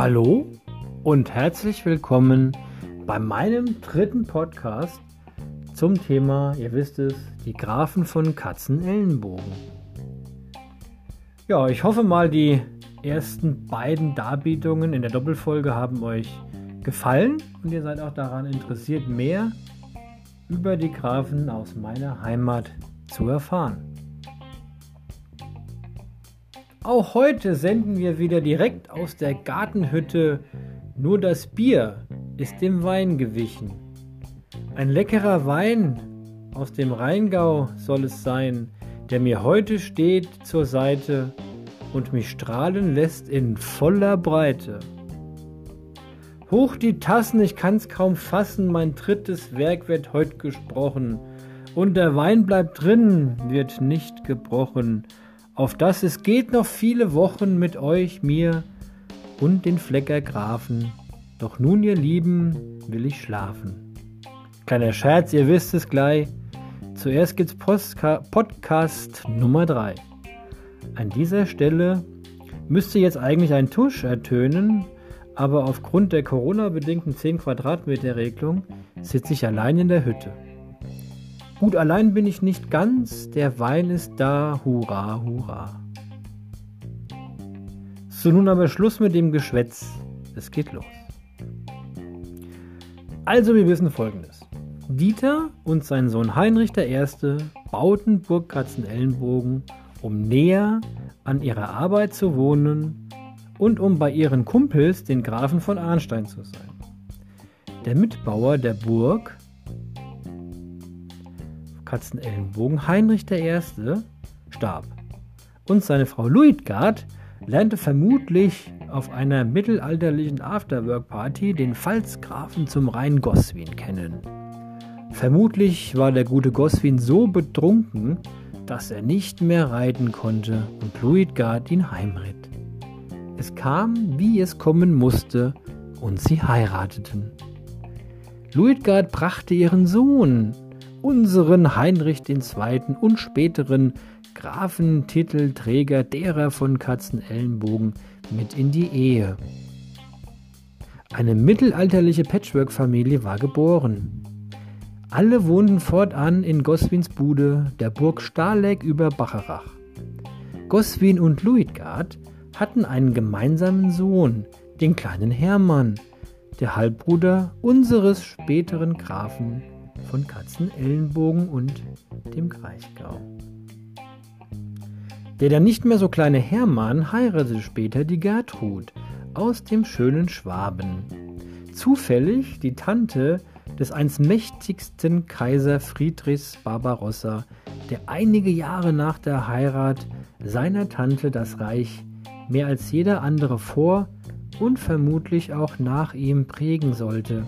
Hallo und herzlich willkommen bei meinem dritten Podcast zum Thema, ihr wisst es, die Grafen von Katzenellenbogen. Ja, ich hoffe mal, die ersten beiden Darbietungen in der Doppelfolge haben euch gefallen und ihr seid auch daran interessiert, mehr über die Grafen aus meiner Heimat zu erfahren. Auch heute senden wir wieder direkt aus der Gartenhütte. Nur das Bier ist dem Wein gewichen. Ein leckerer Wein aus dem Rheingau soll es sein, der mir heute steht zur Seite und mich strahlen lässt in voller Breite. Hoch die Tassen, ich kann's kaum fassen, mein drittes Werk wird heut gesprochen, und der Wein bleibt drin, wird nicht gebrochen auf dass es geht noch viele Wochen mit euch, mir und den Flecker Grafen. Doch nun, ihr Lieben, will ich schlafen. Kleiner Scherz, ihr wisst es gleich. Zuerst gibt's Postka Podcast Nummer 3. An dieser Stelle müsste jetzt eigentlich ein Tusch ertönen, aber aufgrund der Corona-bedingten 10 Quadratmeter Regelung sitze ich allein in der Hütte. Gut, allein bin ich nicht ganz, der Wein ist da, hurra, hurra. So, nun aber Schluss mit dem Geschwätz. Es geht los. Also, wir wissen folgendes. Dieter und sein Sohn Heinrich I. bauten Burg Katzenellenbogen, um näher an ihrer Arbeit zu wohnen und um bei ihren Kumpels, den Grafen von Arnstein, zu sein. Der Mitbauer der Burg Katzenellenbogen Heinrich I. starb und seine Frau Luitgard lernte vermutlich auf einer mittelalterlichen Afterwork-Party den Pfalzgrafen zum Rhein Goswin kennen. Vermutlich war der gute Goswin so betrunken, dass er nicht mehr reiten konnte und Luitgard ihn heimritt. Es kam, wie es kommen musste, und sie heirateten. Luitgard brachte ihren Sohn, unseren Heinrich II. und späteren Grafentitelträger derer von Katzenellenbogen mit in die Ehe. Eine mittelalterliche Patchwork-Familie war geboren. Alle wohnten fortan in Goswins Bude, der Burg Stahleck über Bacharach. Goswin und Luitgard hatten einen gemeinsamen Sohn, den kleinen Hermann, der Halbbruder unseres späteren Grafen von Katzenellenbogen und dem Kraichgau. Der dann nicht mehr so kleine Hermann heiratete später die Gertrud aus dem schönen Schwaben. Zufällig die Tante des einst mächtigsten Kaiser Friedrichs Barbarossa, der einige Jahre nach der Heirat seiner Tante das Reich mehr als jeder andere vor und vermutlich auch nach ihm prägen sollte.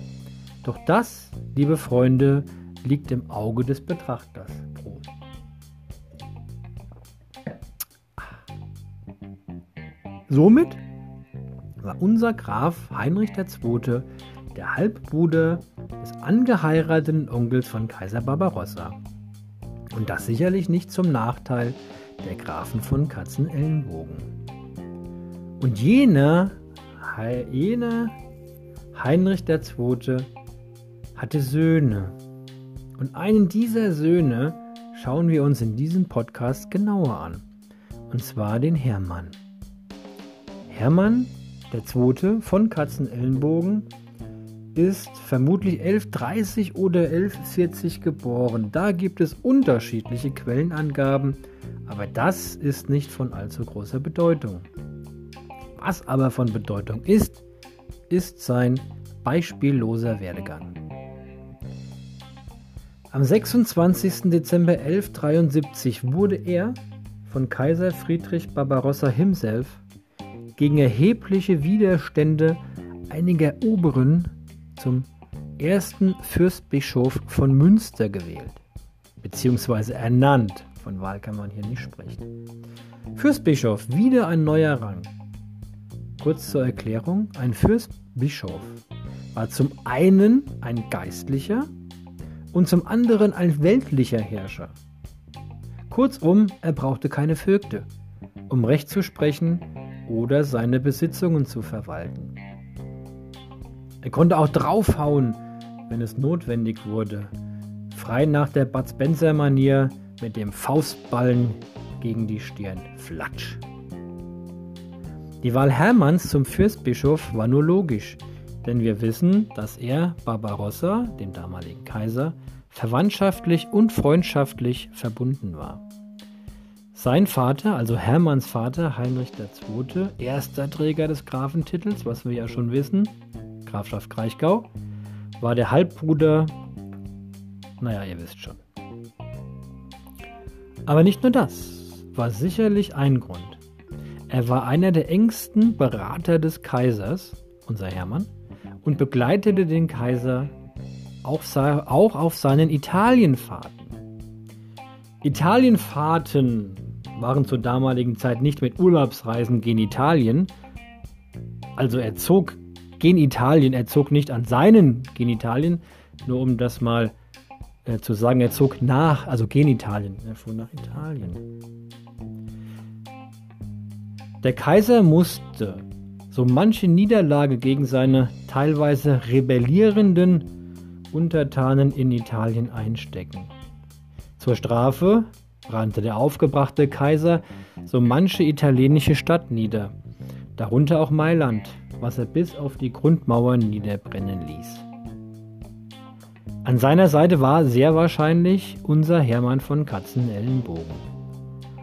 Doch das, liebe Freunde, liegt im Auge des Betrachters. Somit war unser Graf Heinrich II. der Halbbruder des angeheirateten Onkels von Kaiser Barbarossa. Und das sicherlich nicht zum Nachteil der Grafen von Katzenellenbogen. Und jener, jener Heinrich II hatte Söhne. Und einen dieser Söhne schauen wir uns in diesem Podcast genauer an. Und zwar den Hermann. Hermann, der Zweite von Katzenellenbogen, ist vermutlich 1130 oder 1140 geboren. Da gibt es unterschiedliche Quellenangaben, aber das ist nicht von allzu großer Bedeutung. Was aber von Bedeutung ist, ist sein beispielloser Werdegang. Am 26. Dezember 1173 wurde er von Kaiser Friedrich Barbarossa himself gegen erhebliche Widerstände einiger Oberen zum ersten Fürstbischof von Münster gewählt, beziehungsweise ernannt. Von Wahl kann man hier nicht sprechen. Fürstbischof, wieder ein neuer Rang. Kurz zur Erklärung, ein Fürstbischof war zum einen ein Geistlicher und zum anderen ein weltlicher Herrscher. Kurzum, er brauchte keine Vögte, um Recht zu sprechen oder seine Besitzungen zu verwalten. Er konnte auch draufhauen, wenn es notwendig wurde. Frei nach der Bud Spencer-Manier mit dem Faustballen gegen die Stirn. Flatsch. Die Wahl Hermanns zum Fürstbischof war nur logisch, denn wir wissen, dass er Barbarossa, dem damaligen Kaiser, verwandtschaftlich und freundschaftlich verbunden war. Sein Vater, also Hermanns Vater, Heinrich II., erster Träger des Grafentitels, was wir ja schon wissen, Grafschaft Kraichgau, war der Halbbruder, naja, ihr wisst schon. Aber nicht nur das war sicherlich ein Grund. Er war einer der engsten Berater des Kaisers, unser Hermann, und begleitete den Kaiser auch, auf seinen Italienfahrten. Italienfahrten waren zur damaligen Zeit nicht mit Urlaubsreisen gen Italien. Also er zog gen Italien, er zog nicht an seinen Genitalien, nur um das mal äh, zu sagen, er zog nach, also gen Italien, er fuhr nach Italien. Der Kaiser musste so manche Niederlage gegen seine teilweise rebellierenden Untertanen in Italien einstecken. Zur Strafe brannte der aufgebrachte Kaiser so manche italienische Stadt nieder, darunter auch Mailand, was er bis auf die Grundmauern niederbrennen ließ. An seiner Seite war sehr wahrscheinlich unser Hermann von Katzenellenbogen.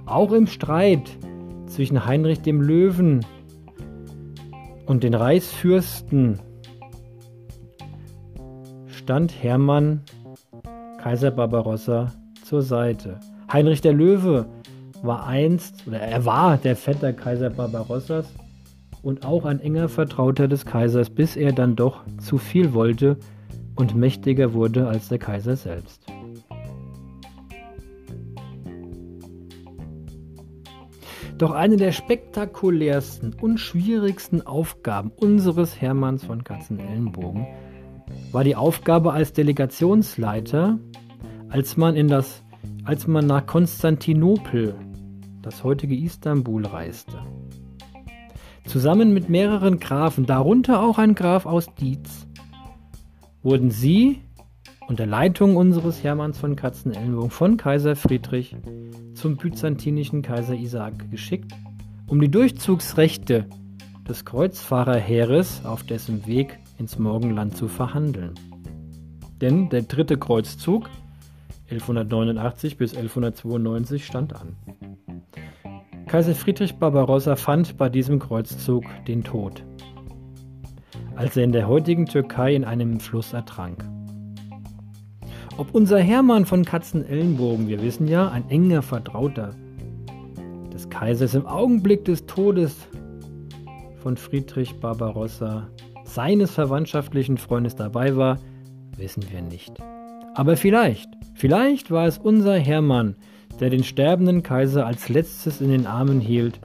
Auch im Streit zwischen Heinrich dem Löwen und den Reichsfürsten stand Hermann Kaiser Barbarossa zur Seite. Heinrich der Löwe war einst, oder er war der Vetter Kaiser Barbarossas und auch ein enger Vertrauter des Kaisers, bis er dann doch zu viel wollte und mächtiger wurde als der Kaiser selbst. Doch eine der spektakulärsten und schwierigsten Aufgaben unseres Hermanns von Katzenellenbogen war die Aufgabe als Delegationsleiter, als man, in das, als man nach Konstantinopel, das heutige Istanbul, reiste. Zusammen mit mehreren Grafen, darunter auch ein Graf aus Dietz, wurden sie unter Leitung unseres Hermanns von Katzenellenbogen von Kaiser Friedrich zum byzantinischen Kaiser Isaak geschickt, um die Durchzugsrechte des Kreuzfahrerheeres auf dessen Weg ins Morgenland zu verhandeln. Denn der dritte Kreuzzug 1189 bis 1192 stand an. Kaiser Friedrich Barbarossa fand bei diesem Kreuzzug den Tod, als er in der heutigen Türkei in einem Fluss ertrank. Ob unser Hermann von Katzenellenbogen, wir wissen ja, ein enger Vertrauter des Kaisers im Augenblick des Todes von Friedrich Barbarossa, seines verwandtschaftlichen Freundes dabei war, wissen wir nicht. Aber vielleicht, vielleicht war es unser Hermann, der den sterbenden Kaiser als letztes in den Armen hielt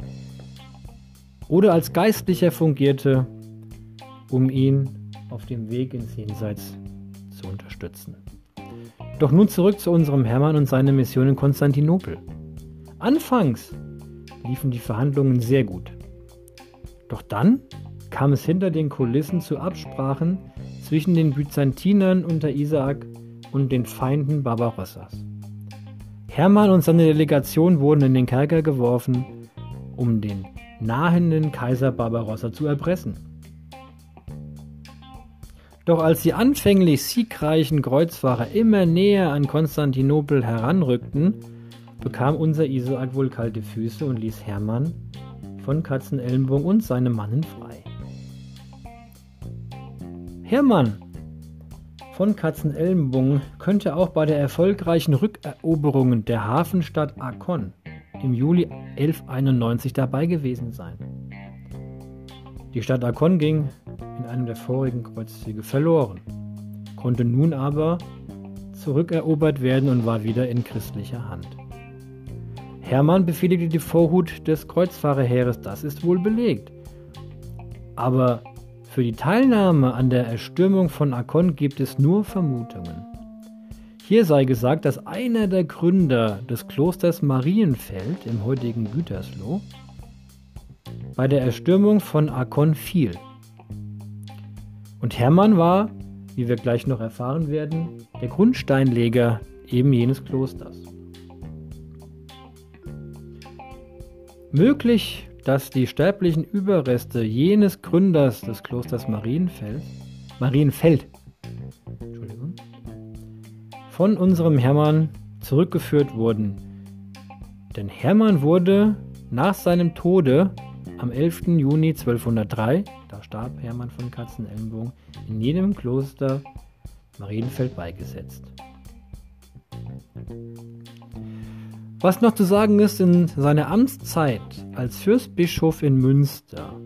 oder als Geistlicher fungierte, um ihn auf dem Weg ins Jenseits zu unterstützen. Doch nun zurück zu unserem Hermann und seiner Mission in Konstantinopel. Anfangs liefen die Verhandlungen sehr gut. Doch dann kam es hinter den Kulissen zu Absprachen zwischen den Byzantinern unter Isaak und den Feinden Barbarossas. Hermann und seine Delegation wurden in den Kerker geworfen, um den nahenden Kaiser Barbarossa zu erpressen. Doch als die anfänglich siegreichen Kreuzfahrer immer näher an Konstantinopel heranrückten, bekam unser Isaak wohl kalte Füße und ließ Hermann von Katzenellenbogen und seine Mannen frei. Hermann von Katzenellenbogen könnte auch bei der erfolgreichen Rückeroberung der Hafenstadt Akkon im Juli 1191 dabei gewesen sein. Die Stadt Akkon ging in einem der vorigen Kreuzzüge verloren, konnte nun aber zurückerobert werden und war wieder in christlicher Hand. Hermann befehligte die Vorhut des Kreuzfahrerheeres, das ist wohl belegt. Aber für die Teilnahme an der Erstürmung von Akkon gibt es nur Vermutungen. Hier sei gesagt, dass einer der Gründer des Klosters Marienfeld im heutigen Und Hermann war, wie wir gleich noch erfahren werden, der Grundsteinleger eben jenes Klosters. Möglich, dass die sterblichen Überreste jenes Gründers des Klosters Marienfeld, Marienfeld von unserem Hermann zurückgeführt wurden. Denn Hermann wurde nach seinem Tode am 11. Juni 1203, da starb Hermann von Katzenellenbogen, in jedem Kloster Marienfeld beigesetzt. Was noch zu sagen ist, in seiner Amtszeit als Fürstbischof in Münster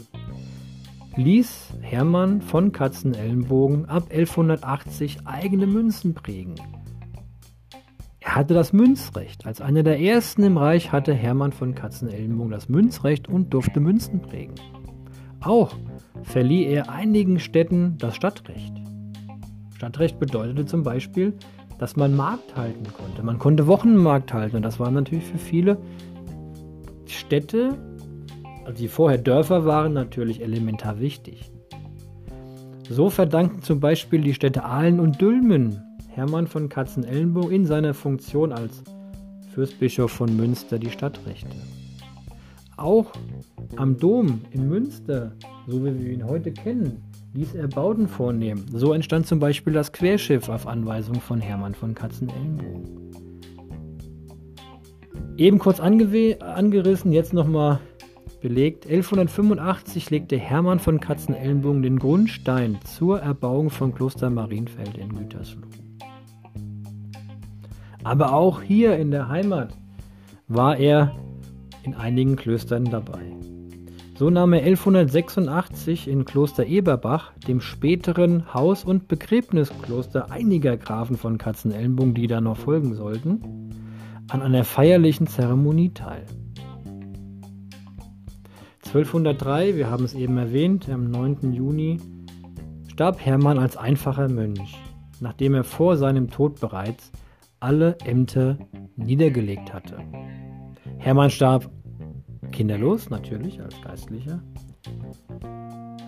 ließ Hermann von Katzenellenbogen ab 1180 eigene Münzen prägen. Hatte das Münzrecht. Als einer der ersten im Reich hatte Hermann von Katzenellenbogen das Münzrecht und durfte Münzen prägen. Auch verlieh er einigen Städten das Stadtrecht. Stadtrecht bedeutete zum Beispiel, dass man Markt halten konnte. Man konnte Wochenmarkt halten und das waren natürlich für viele Städte, also die vorher Dörfer waren, natürlich elementar wichtig. So verdanken zum Beispiel die Städte Aalen und Dülmen Hermann von Katzenellenbogen in seiner Funktion als Fürstbischof von Münster die Stadtrechte. Auch am Dom in Münster, so wie wir ihn heute kennen, ließ er Bauten vornehmen. So entstand zum Beispiel das Querschiff auf Anweisung von Hermann von Katzenellenbogen. Eben kurz angerissen, jetzt nochmal belegt. 1185 legte Hermann von Katzenellenbogen den Grundstein zur Erbauung von Kloster Marienfeld in Gütersloh. Aber auch hier in der Heimat war er in einigen Klöstern dabei. So nahm er 1186 in Kloster Eberbach, dem späteren Haus- und Begräbniskloster einiger Grafen von Katzenellenbogen, die da noch folgen sollten, an einer feierlichen Zeremonie teil. 1203, wir haben es eben erwähnt, am 9. Juni, starb Hermann als einfacher Mönch, nachdem er vor seinem Tod bereits alle Ämter niedergelegt hatte. Hermann starb kinderlos, natürlich als Geistlicher.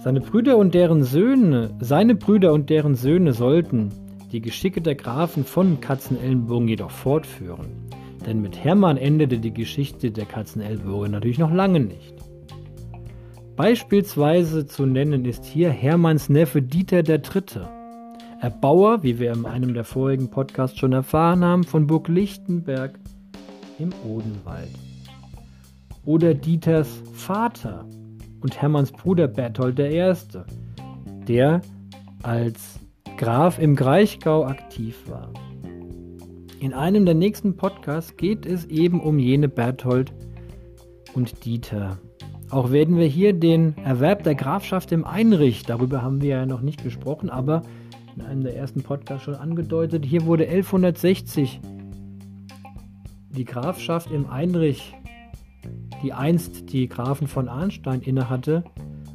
Seine Brüder und deren Söhne, seine Brüder und deren Söhne sollten die Geschicke der Grafen von Katzenellenbogen jedoch fortführen. Denn mit Hermann endete die Geschichte der Katzenellenbogen natürlich noch lange nicht. Beispielsweise zu nennen ist hier Hermanns Neffe Dieter III. Erbauer, wie wir in einem der vorigen Podcasts schon erfahren haben, von Burg Lichtenberg im Odenwald. Oder Dieters Vater und Hermanns Bruder Berthold I., der als Graf im Greichgau aktiv war. In einem der nächsten Podcasts geht es eben um jene Berthold und Dieter. Auch werden wir hier den Erwerb der Grafschaft im Einrich, darüber haben wir ja noch nicht gesprochen, aber in einem der ersten Podcasts schon angedeutet. Hier wurde 1160 die Grafschaft im Einrich, die einst die Grafen von Arnstein innehatte,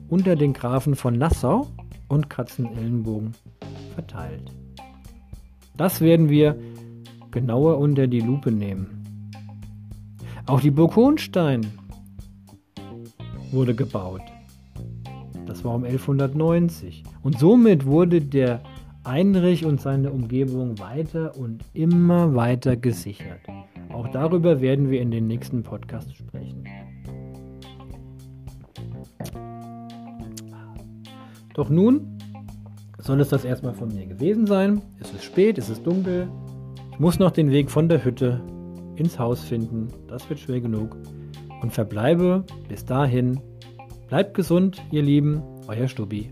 unter den Grafen von Nassau und Katzenellenbogen verteilt. Das werden wir genauer unter die Lupe nehmen. Auch die Burg Hohenstein wurde gebaut. Das war um 1190. Und somit wurde der Einrich und seine Umgebung weiter und immer weiter gesichert. Auch darüber werden wir in den nächsten Podcasts sprechen. Doch nun soll es das erstmal von mir gewesen sein. Es ist spät, es ist dunkel. Ich muss noch den Weg von der Hütte ins Haus finden. Das wird schwer genug. Und verbleibe bis dahin. Bleibt gesund, ihr Lieben. Euer Stubi.